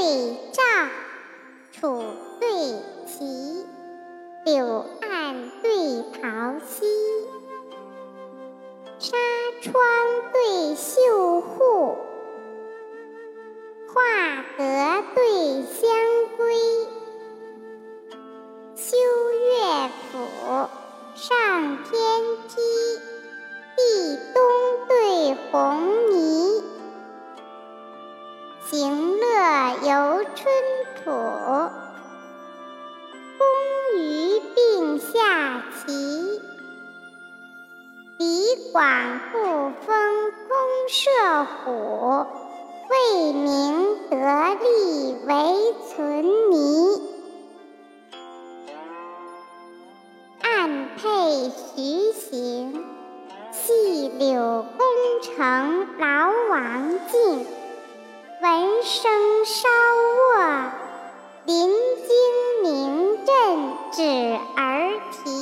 对照，楚对齐，柳岸对桃溪，纱窗对绣户，画阁对香闺，秋乐府上天梯，行乐游春土，公鱼并下棋，李广不封公射虎，为民得利为存泥。暗佩徐行，细柳功成劳王径。声稍卧，临惊鸣，振指而提。